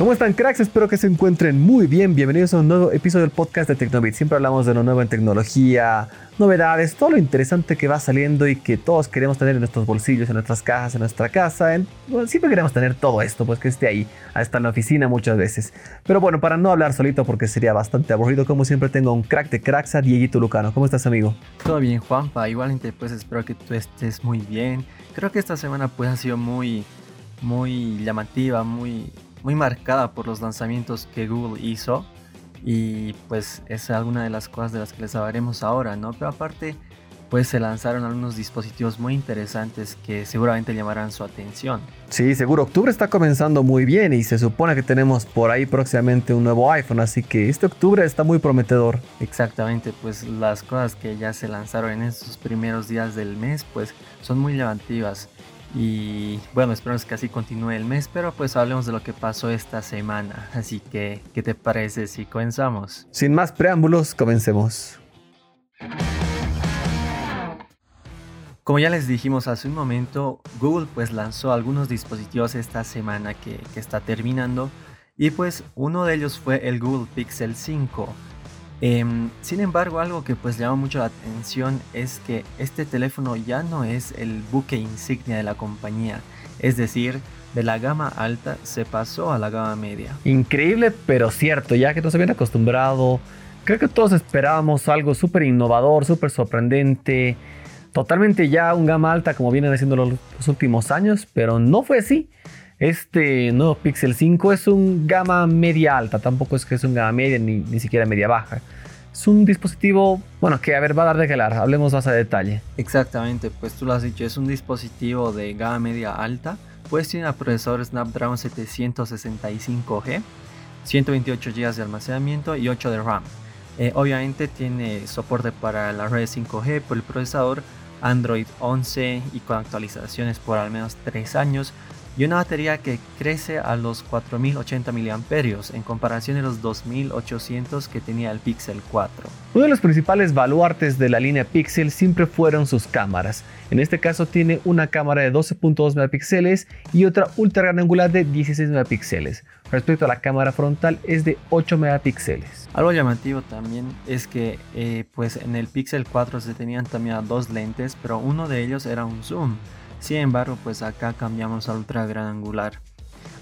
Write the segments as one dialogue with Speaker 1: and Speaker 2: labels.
Speaker 1: ¿Cómo están cracks? Espero que se encuentren muy bien. Bienvenidos a un nuevo episodio del podcast de Tecnobit. Siempre hablamos de lo nuevo en tecnología, novedades, todo lo interesante que va saliendo y que todos queremos tener en nuestros bolsillos, en nuestras cajas, en nuestra casa. siempre queremos tener todo esto, pues que esté ahí, hasta en la oficina muchas veces. Pero bueno, para no hablar solito porque sería bastante aburrido, como siempre tengo un crack de cracks a Dieguito Lucano. ¿Cómo estás, amigo?
Speaker 2: Todo bien, Juanpa. Igualmente, pues espero que tú estés muy bien. Creo que esta semana pues ha sido muy, muy llamativa, muy muy marcada por los lanzamientos que Google hizo y pues es alguna de las cosas de las que les hablaremos ahora, ¿no? Pero aparte pues se lanzaron algunos dispositivos muy interesantes que seguramente llamarán su atención.
Speaker 1: Sí, seguro. Octubre está comenzando muy bien y se supone que tenemos por ahí próximamente un nuevo iPhone, así que este octubre está muy prometedor.
Speaker 2: Exactamente, pues las cosas que ya se lanzaron en estos primeros días del mes, pues son muy llamativas. Y bueno, esperamos que así continúe el mes, pero pues hablemos de lo que pasó esta semana. Así que, ¿qué te parece si comenzamos?
Speaker 1: Sin más preámbulos, comencemos.
Speaker 2: Como ya les dijimos hace un momento, Google pues lanzó algunos dispositivos esta semana que, que está terminando y pues uno de ellos fue el Google Pixel 5 Em, sin embargo, algo que pues llama mucho la atención es que este teléfono ya no es el buque insignia de la compañía, es decir, de la gama alta se pasó a la gama media.
Speaker 1: Increíble, pero cierto, ya que nos habían acostumbrado, creo que todos esperábamos algo súper innovador, súper sorprendente, totalmente ya un gama alta como vienen haciendo los últimos años, pero no fue así. Este nuevo Pixel 5 es un gama media alta, tampoco es que es un gama media ni, ni siquiera media baja. Es un dispositivo, bueno, que a ver, va a dar de calar, hablemos más a detalle.
Speaker 2: Exactamente, pues tú lo has dicho, es un dispositivo de gama media alta, pues tiene el procesador Snapdragon 765G, 128 GB de almacenamiento y 8 de RAM. Eh, obviamente tiene soporte para la red 5G por el procesador Android 11 y con actualizaciones por al menos 3 años y una batería que crece a los 4080 mAh en comparación a los 2800 que tenía el Pixel 4.
Speaker 1: Uno de los principales baluartes de la línea Pixel siempre fueron sus cámaras. En este caso tiene una cámara de 12.2 megapíxeles y otra ultra gran angular de 16 megapíxeles. Respecto a la cámara frontal es de 8 megapíxeles.
Speaker 2: Algo llamativo también es que eh, pues en el Pixel 4 se tenían también dos lentes, pero uno de ellos era un zoom. Sin embargo, pues acá cambiamos a ultra gran angular.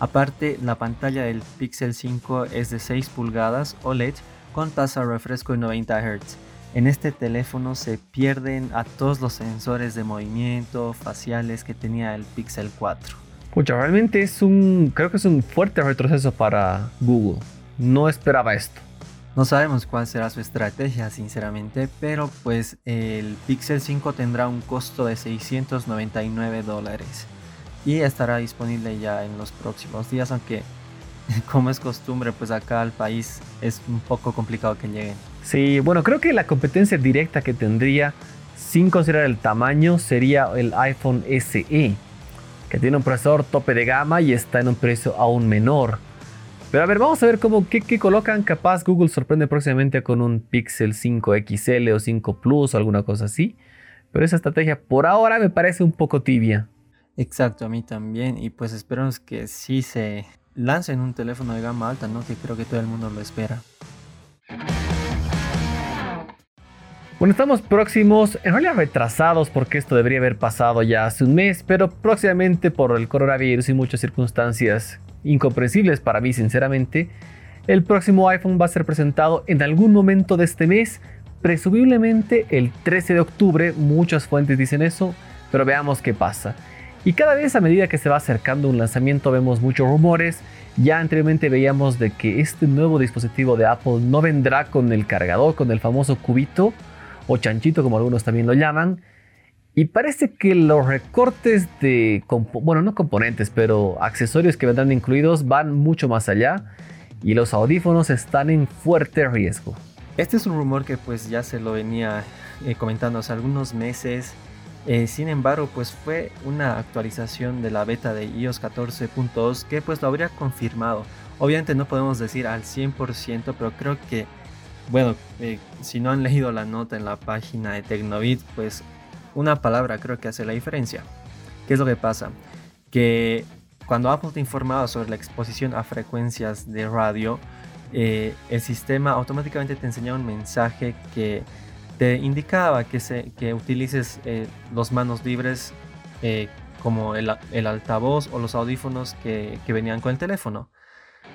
Speaker 2: Aparte, la pantalla del Pixel 5 es de 6 pulgadas OLED con tasa de refresco de 90 Hz. En este teléfono se pierden a todos los sensores de movimiento faciales que tenía el Pixel 4.
Speaker 1: Pucha, realmente es un, creo que es un fuerte retroceso para Google. No esperaba esto.
Speaker 2: No sabemos cuál será su estrategia, sinceramente, pero pues el Pixel 5 tendrá un costo de 699 dólares y estará disponible ya en los próximos días, aunque como es costumbre, pues acá al país es un poco complicado que lleguen.
Speaker 1: Sí, bueno, creo que la competencia directa que tendría, sin considerar el tamaño, sería el iPhone SE, que tiene un procesador tope de gama y está en un precio aún menor. Pero a ver, vamos a ver cómo qué, colocan. Capaz Google sorprende próximamente con un Pixel 5 XL o 5 Plus o alguna cosa así. Pero esa estrategia por ahora me parece un poco tibia.
Speaker 2: Exacto, a mí también. Y pues esperamos que sí se lancen un teléfono de gama alta, ¿no? Que creo que todo el mundo lo espera.
Speaker 1: Bueno, estamos próximos, en realidad retrasados porque esto debería haber pasado ya hace un mes, pero próximamente por el coronavirus y muchas circunstancias incomprensibles para mí sinceramente, el próximo iPhone va a ser presentado en algún momento de este mes, presumiblemente el 13 de octubre, muchas fuentes dicen eso, pero veamos qué pasa. Y cada vez a medida que se va acercando un lanzamiento vemos muchos rumores, ya anteriormente veíamos de que este nuevo dispositivo de Apple no vendrá con el cargador, con el famoso cubito o chanchito como algunos también lo llaman, y parece que los recortes de, bueno, no componentes, pero accesorios que vendrán incluidos van mucho más allá y los audífonos están en fuerte riesgo.
Speaker 2: Este es un rumor que pues ya se lo venía eh, comentando hace algunos meses. Eh, sin embargo, pues fue una actualización de la beta de iOS 14.2 que pues lo habría confirmado. Obviamente no podemos decir al 100%, pero creo que, bueno, eh, si no han leído la nota en la página de Tecnobit, pues una palabra creo que hace la diferencia. ¿Qué es lo que pasa? Que cuando Apple te informaba sobre la exposición a frecuencias de radio, eh, el sistema automáticamente te enseñaba un mensaje que te indicaba que, se, que utilices eh, los manos libres eh, como el, altavoz o los audífonos que, que, venían con el teléfono.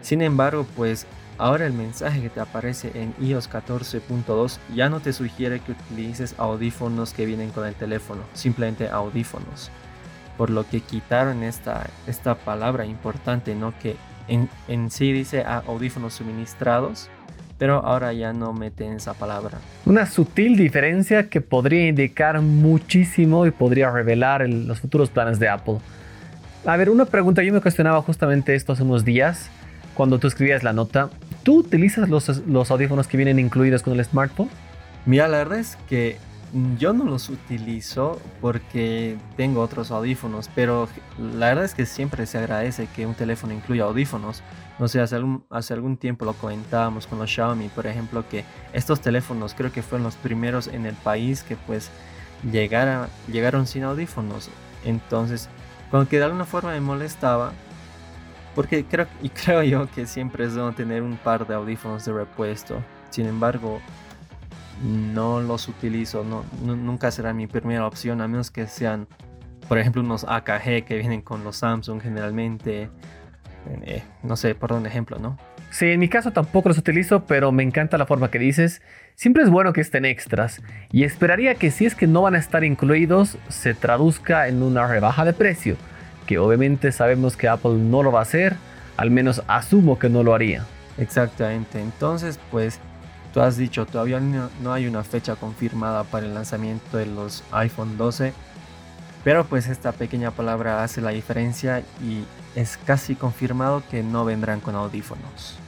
Speaker 2: Sin embargo, pues ahora el mensaje que te aparece en iOS 14.2 ya no te sugiere que utilices audífonos que vienen con el teléfono, simplemente audífonos. Por lo que quitaron esta, esta palabra importante, ¿no? Que en, en sí dice audífonos suministrados, pero ahora ya no meten esa palabra.
Speaker 1: Una sutil diferencia que podría indicar muchísimo y podría revelar los futuros planes de Apple. A ver, una pregunta, yo me cuestionaba justamente esto hace unos días, cuando tú escribías la nota. ¿Tú utilizas los, los audífonos que vienen incluidos con el smartphone?
Speaker 2: Mira, la verdad es que yo no los utilizo porque tengo otros audífonos, pero la verdad es que siempre se agradece que un teléfono incluya audífonos. No sé, hace algún, hace algún tiempo lo comentábamos con los Xiaomi, por ejemplo, que estos teléfonos creo que fueron los primeros en el país que pues llegara, llegaron sin audífonos. Entonces, como que de alguna forma me molestaba, porque creo, y creo yo que siempre es bueno tener un par de audífonos de repuesto. Sin embargo, no los utilizo, no, nunca será mi primera opción, a menos que sean, por ejemplo, unos AKG que vienen con los Samsung generalmente. Eh, no sé, por un ejemplo, ¿no?
Speaker 1: Sí, en mi caso tampoco los utilizo, pero me encanta la forma que dices. Siempre es bueno que estén extras y esperaría que si es que no van a estar incluidos, se traduzca en una rebaja de precio, que obviamente sabemos que Apple no lo va a hacer, al menos asumo que no lo haría.
Speaker 2: Exactamente, entonces pues tú has dicho, todavía no, hay una fecha confirmada para el lanzamiento de los iPhone 12, pero pues esta pequeña palabra hace la diferencia y es casi confirmado que no vendrán con audífonos.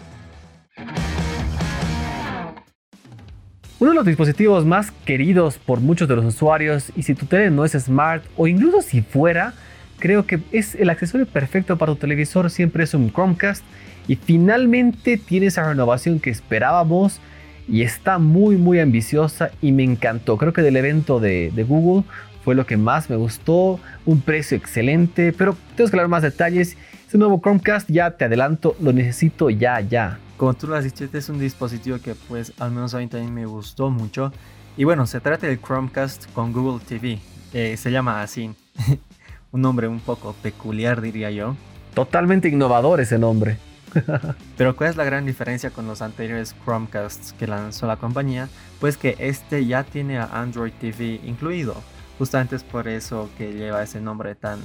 Speaker 1: Uno de los dispositivos más queridos por muchos de los usuarios y si tu tele no es smart o incluso si fuera, creo que es el accesorio perfecto para tu televisor siempre es un Chromecast y finalmente tiene esa renovación que esperábamos y está muy muy ambiciosa y me encantó. Creo que del evento de, Google fue lo que más me gustó, un precio excelente, pero tengo que hablar más detalles. Este nuevo Chromecast ya te adelanto, lo necesito ya ya.
Speaker 2: Como tú lo has dicho, este es un dispositivo que pues al menos a mí también me gustó mucho. Y bueno, se trata del Chromecast con Google TV. Eh, se llama así. un nombre un poco peculiar diría yo.
Speaker 1: Totalmente innovador ese nombre.
Speaker 2: Pero ¿cuál es la gran diferencia con los anteriores Chromecasts que lanzó la compañía? Pues que este ya tiene a Android TV incluido. Justamente es por eso que lleva ese nombre tan,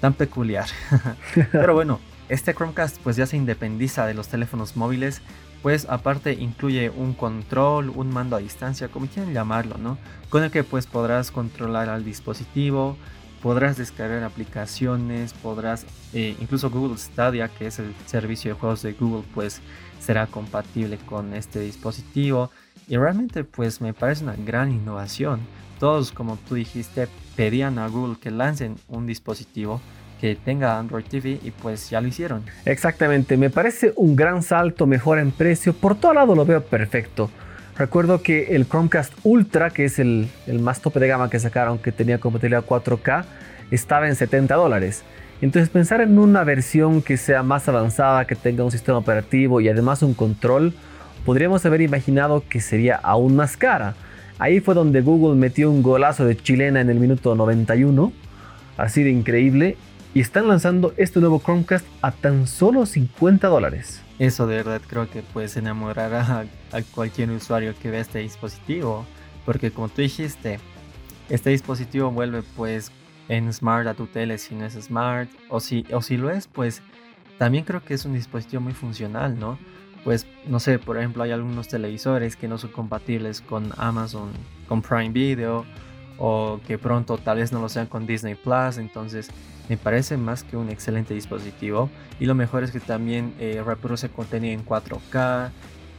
Speaker 2: tan peculiar. Pero bueno, este Chromecast pues ya se independiza de los teléfonos móviles, pues aparte incluye un control, un mando a distancia, como quieran llamarlo, ¿no? Con el que pues podrás controlar al dispositivo, podrás descargar aplicaciones, podrás, eh, incluso Google Stadia, que es el servicio de juegos de Google, pues será compatible con este dispositivo. Y realmente pues me parece una gran innovación. Todos, como tú dijiste, pedían a Google que lancen un dispositivo que tenga Android TV y pues ya lo hicieron.
Speaker 1: Exactamente, me parece un gran salto, mejor en precio, por todo lado lo veo perfecto. Recuerdo que el Chromecast Ultra, que es el, más tope de gama que sacaron, que tenía compatibilidad 4K, estaba en 70 dólares. Entonces pensar en una versión que sea más avanzada, que tenga un sistema operativo y además un control, podríamos haber imaginado que sería aún más cara. Ahí fue donde Google metió un golazo de chilena en el minuto 91, así de increíble, y están lanzando este nuevo Chromecast a tan solo 50 dólares.
Speaker 2: Eso de verdad creo que puedes enamorar a, cualquier usuario que vea este dispositivo. Porque como tú dijiste, este dispositivo vuelve pues en smart a tu tele si no es smart. O si, o si lo es, pues también creo que es un dispositivo muy funcional, ¿no? Pues no sé, por ejemplo hay algunos televisores que no son compatibles con Amazon, con Prime Video. O que pronto tal vez no lo sean con Disney Plus. Entonces me parece más que un excelente dispositivo y lo mejor es que también eh, reproduce contenido en 4K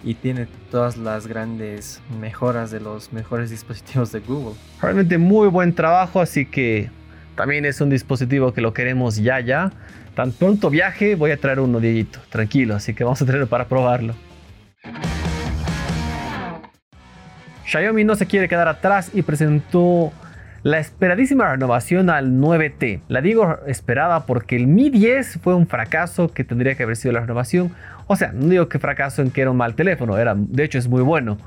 Speaker 2: y tiene todas las grandes mejoras de los mejores dispositivos de Google.
Speaker 1: Realmente muy buen trabajo, así que también es un dispositivo que lo queremos ya ya. Tan pronto viaje voy a traer uno, Dieguito, tranquilo, así que vamos a traerlo para probarlo. Xiaomi no se quiere quedar atrás y presentó la esperadísima renovación al 9T. La digo esperada porque el Mi 10 fue un fracaso que tendría que haber sido la renovación. O sea, no digo que fracaso en que era un mal teléfono, era, de hecho es muy bueno.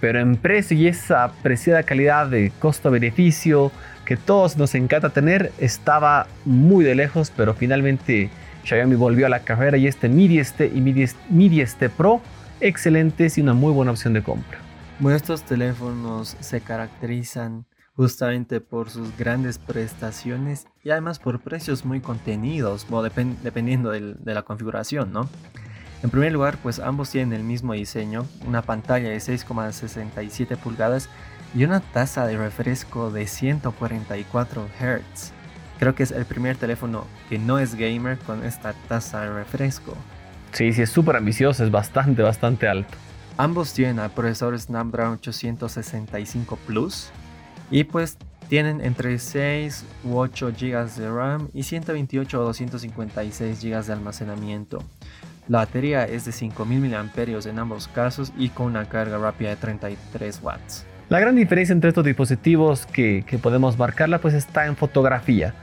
Speaker 1: Pero en precio y esa apreciada calidad de costo-beneficio que todos nos encanta tener, estaba muy de lejos, pero finalmente Xiaomi volvió a la carrera y este Mi 10T y Mi 10, Mi 10T Pro, excelentes y una muy buena opción de compra.
Speaker 2: Bueno, estos teléfonos se caracterizan justamente por sus grandes prestaciones y además por precios muy contenidos, dependiendo de la configuración, ¿no? En primer lugar, pues ambos tienen el mismo diseño, una pantalla de 6,67 pulgadas y una tasa de refresco de 144 Hz. Creo que es el primer teléfono que no es gamer con esta tasa de refresco.
Speaker 1: Sí, sí, es súper ambicioso, es bastante, bastante alto.
Speaker 2: Ambos tienen el procesador Snapdragon 865 Plus, y pues tienen entre 6 u 8 GB de RAM y 128 o 256 GB de almacenamiento. La batería es de 5000 mAh en ambos casos y con una carga rápida de 33 watts.
Speaker 1: La gran diferencia entre estos dispositivos que, que podemos marcarla pues está en fotografía,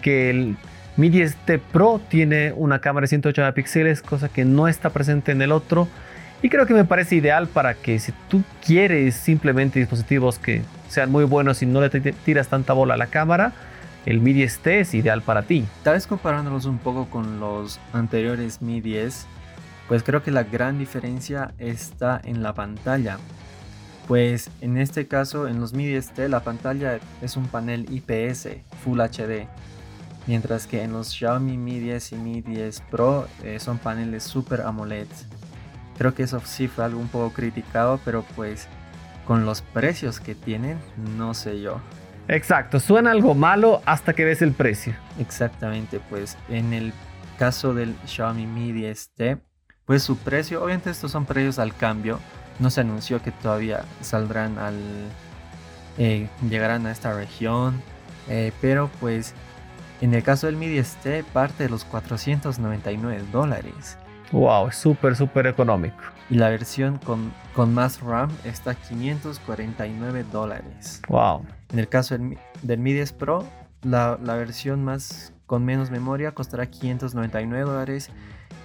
Speaker 1: que el Mi 10T Pro tiene una cámara de 108 megapíxeles, cosa que no está presente en el otro. Y creo que me parece ideal para que si tú quieres simplemente dispositivos que sean muy buenos y no le tiras tanta bola a la cámara, el Mi 10T es ideal para ti.
Speaker 2: Tal vez comparándolos un poco con los anteriores Mi 10, pues creo que la gran diferencia está en la pantalla. Pues en este caso, en los Mi 10T, la pantalla es un panel IPS Full HD. Mientras que en los Xiaomi Mi 10 y Mi 10 Pro eh, son paneles Super AMOLED. Creo que eso sí fue algo un poco criticado, pero pues con los precios que tienen, no sé yo.
Speaker 1: Exacto, suena algo malo hasta que ves el precio.
Speaker 2: Exactamente, pues en el caso del Xiaomi Mi 10T, pues su precio, obviamente estos son precios al cambio, no se anunció que todavía saldrán al... Eh, llegarán a esta región, eh, pero pues en el caso del Mi 10T parte de los 499 dólares.
Speaker 1: Wow, súper, súper económico.
Speaker 2: Y la versión con, con más RAM está a 549 dólares.
Speaker 1: Wow.
Speaker 2: En el caso del, del Mi 10 Pro, la, la, versión más con menos memoria costará 599 dólares.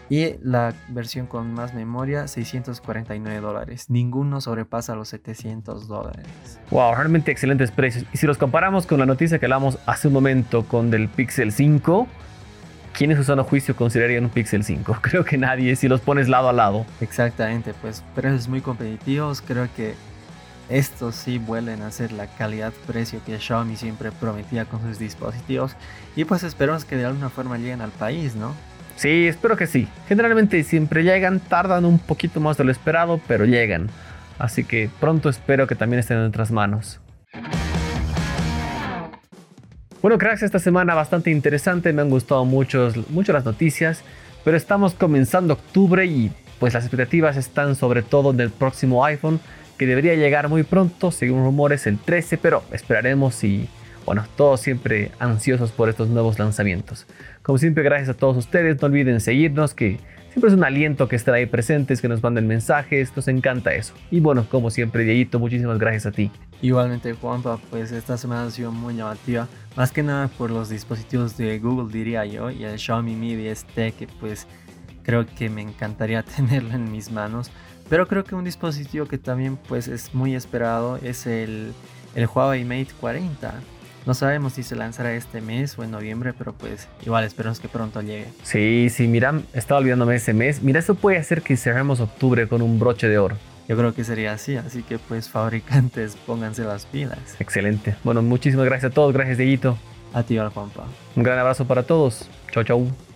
Speaker 2: Y la versión con más memoria, 649 dólares. Ninguno sobrepasa los 700 dólares.
Speaker 1: Wow, realmente excelentes precios. Y si los comparamos con la noticia que hablamos hace un momento con del Pixel 5, ¿quién en su sano juicio considerarían un Pixel 5? Creo que nadie, si los pones lado a lado.
Speaker 2: Exactamente, pues precios muy competitivos. Creo que estos sí vuelven a ser la calidad-precio que Xiaomi siempre prometía con sus dispositivos. Y pues esperamos que de alguna forma lleguen al país, ¿no?
Speaker 1: Sí, espero que sí. Generalmente siempre llegan, tardan un poquito más de lo esperado, pero llegan. Así que pronto espero que también estén en nuestras manos. Bueno, cracks, esta semana bastante interesante, me han gustado mucho, mucho las noticias, pero estamos comenzando octubre y pues las expectativas están sobre todo en el próximo iPhone, que debería llegar muy pronto, según rumores el 13, pero esperaremos y bueno, todos siempre ansiosos por estos nuevos lanzamientos. Como siempre, gracias a todos ustedes, no olviden seguirnos, que Siempre es un aliento que estén ahí presentes, que nos manden mensajes, nos encanta eso. Y bueno, como siempre, Dieguito, muchísimas gracias a ti.
Speaker 2: Igualmente, Juanpa, pues esta semana ha sido muy llamativa, más que nada por los dispositivos de Google, diría yo, y el Xiaomi Mi 10T, que pues creo que me encantaría tenerlo en mis manos. Pero creo que un dispositivo que también pues es muy esperado es el, el Huawei Mate 40 no sabemos si se lanzará este mes o en noviembre, pero pues igual esperamos que pronto llegue.
Speaker 1: Sí, sí, mira, estaba olvidándome ese mes. Mira, eso puede hacer que cerremos octubre con un broche de oro.
Speaker 2: Yo creo que sería así, así que pues fabricantes pónganse las pilas.
Speaker 1: Excelente. Bueno, muchísimas gracias a todos, gracias Dieguito.
Speaker 2: A ti, Juanpa.
Speaker 1: Un gran abrazo para todos. Chau, chau.